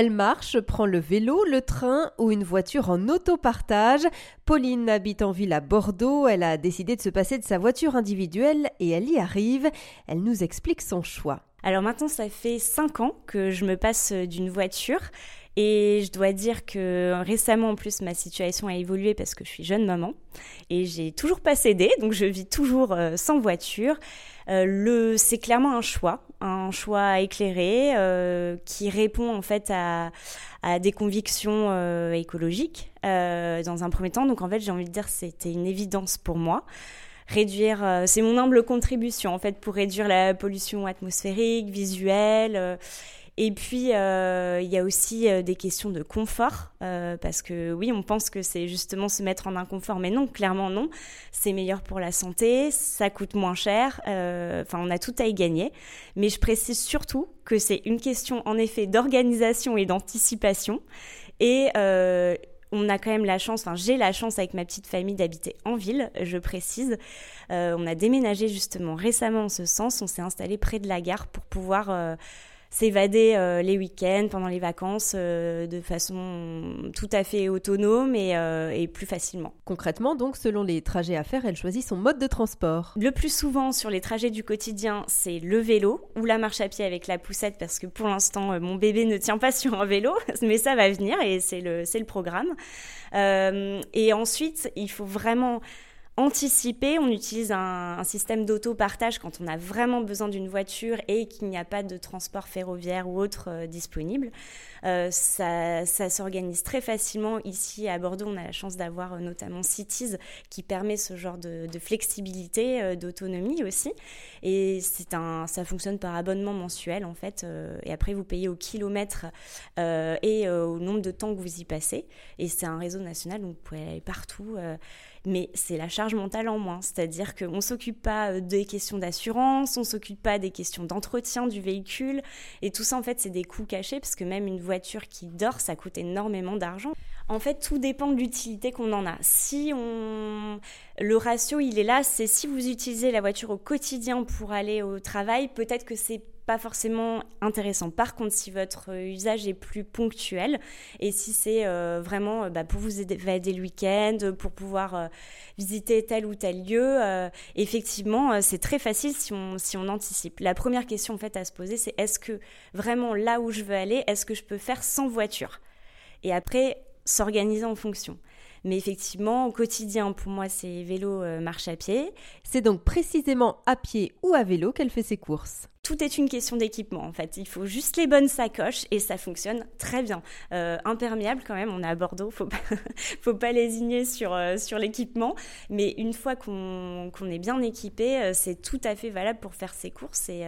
Elle marche, prend le vélo, le train ou une voiture en autopartage. Pauline habite en ville à Bordeaux. Elle a décidé de se passer de sa voiture individuelle et elle y arrive. Elle nous explique son choix. Alors maintenant, ça fait 5 ans que je me passe d'une voiture. Et je dois dire que récemment, en plus, ma situation a évolué parce que je suis jeune maman et j'ai toujours pas cédé, donc je vis toujours euh, sans voiture. Euh, le, c'est clairement un choix, un choix éclairé euh, qui répond en fait à, à des convictions écologiques dans un premier temps. Donc en fait, j'ai envie de dire c'était une évidence pour moi réduire, c'est mon humble contribution en fait pour réduire la pollution atmosphérique, visuelle et puis, euh, il y a aussi euh, des questions de confort, euh, parce que oui, on pense que c'est justement se mettre en inconfort, mais non, clairement non. C'est meilleur pour la santé, ça coûte moins cher, enfin, on a tout à y gagner. Mais je précise surtout que c'est une question, en effet, d'organisation et d'anticipation. Et on a quand même la chance, enfin j'ai la chance avec ma petite famille d'habiter en ville, je précise. on a déménagé justement récemment en ce sens, on s'est installé près de la gare pour pouvoir s'évader euh, les week-ends, pendant les vacances, euh, de façon tout à fait autonome et, euh, et, plus facilement. Concrètement, donc, selon les trajets à faire, elle choisit son mode de transport. Le plus souvent sur les trajets du quotidien, c'est le vélo ou la marche à pied avec la poussette, parce que pour l'instant, mon bébé ne tient pas sur un vélo, mais ça va venir et c'est le, le programme. et ensuite, il faut vraiment anticiper. On utilise un, système d'auto-partage quand on a vraiment besoin d'une voiture et qu'il n'y a pas de transport ferroviaire ou autre euh, disponible. Euh, ça, s'organise très facilement. Ici à Bordeaux, on a la chance d'avoir euh, notamment Cities qui permet ce genre de, flexibilité, d'autonomie aussi. Et c'est un, ça fonctionne par abonnement mensuel en fait. et après, vous payez au kilomètre et au nombre de temps que vous y passez. Et c'est un réseau national, donc vous pouvez aller partout mais c'est la charge mentale en moins. C'est-à-dire qu'on s'occupe pas euh, des questions d'assurance, on s'occupe pas des questions d'entretien du véhicule. Et tout ça, en fait, c'est des coûts cachés, parce que même une voiture qui dort, ça coûte énormément d'argent. En fait, tout dépend de l'utilité qu'on en a. Si on... Le ratio, il est là, c'est si vous utilisez la voiture au quotidien pour aller au travail, peut-être que c'est pas forcément intéressant. Par contre, si votre usage est plus ponctuel et si c'est euh, vraiment euh, bah, pour vous évader le week-end, pour pouvoir euh, visiter tel ou tel lieu, effectivement, c'est très facile si on, si on anticipe. La première question en fait à se poser, c'est est-ce que vraiment là où je veux aller, est-ce que je peux faire sans voiture? Et après, s'organiser en fonction. Mais effectivement, au quotidien, pour moi, c'est vélo, marche à pied. C'est donc précisément à pied ou à vélo qu'elle fait ses courses tout est une question d'équipement en fait. Il faut juste les bonnes sacoches et ça fonctionne très bien. Euh, imperméable quand même, on est à Bordeaux, faut pas, faut pas lésigner sur, euh, sur l'équipement. Mais une fois qu'on est bien équipé, euh, c'est tout à fait valable pour faire ses courses. Et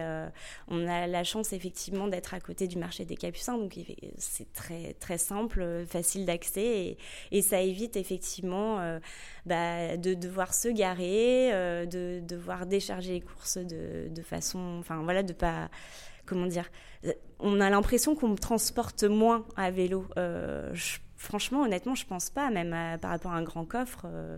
on a la chance effectivement d'être à côté du marché des Capucins, donc c'est très, très simple, facile d'accès et, ça évite effectivement bah, de devoir se garer, de devoir décharger les courses de, façon, enfin voilà, comment dire on a l'impression qu'on me transporte moins à vélo euh, franchement honnêtement je pense pas même par rapport à un grand coffre euh,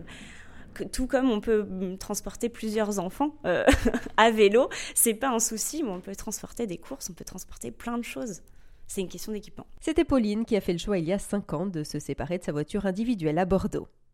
tout comme on peut transporter plusieurs enfants euh, à vélo c'est pas un souci mais on peut transporter des courses on peut transporter plein de choses c'est une question d'équipement. C'était Pauline qui a fait le choix il y a 5 ans de se séparer de sa voiture individuelle à Bordeaux.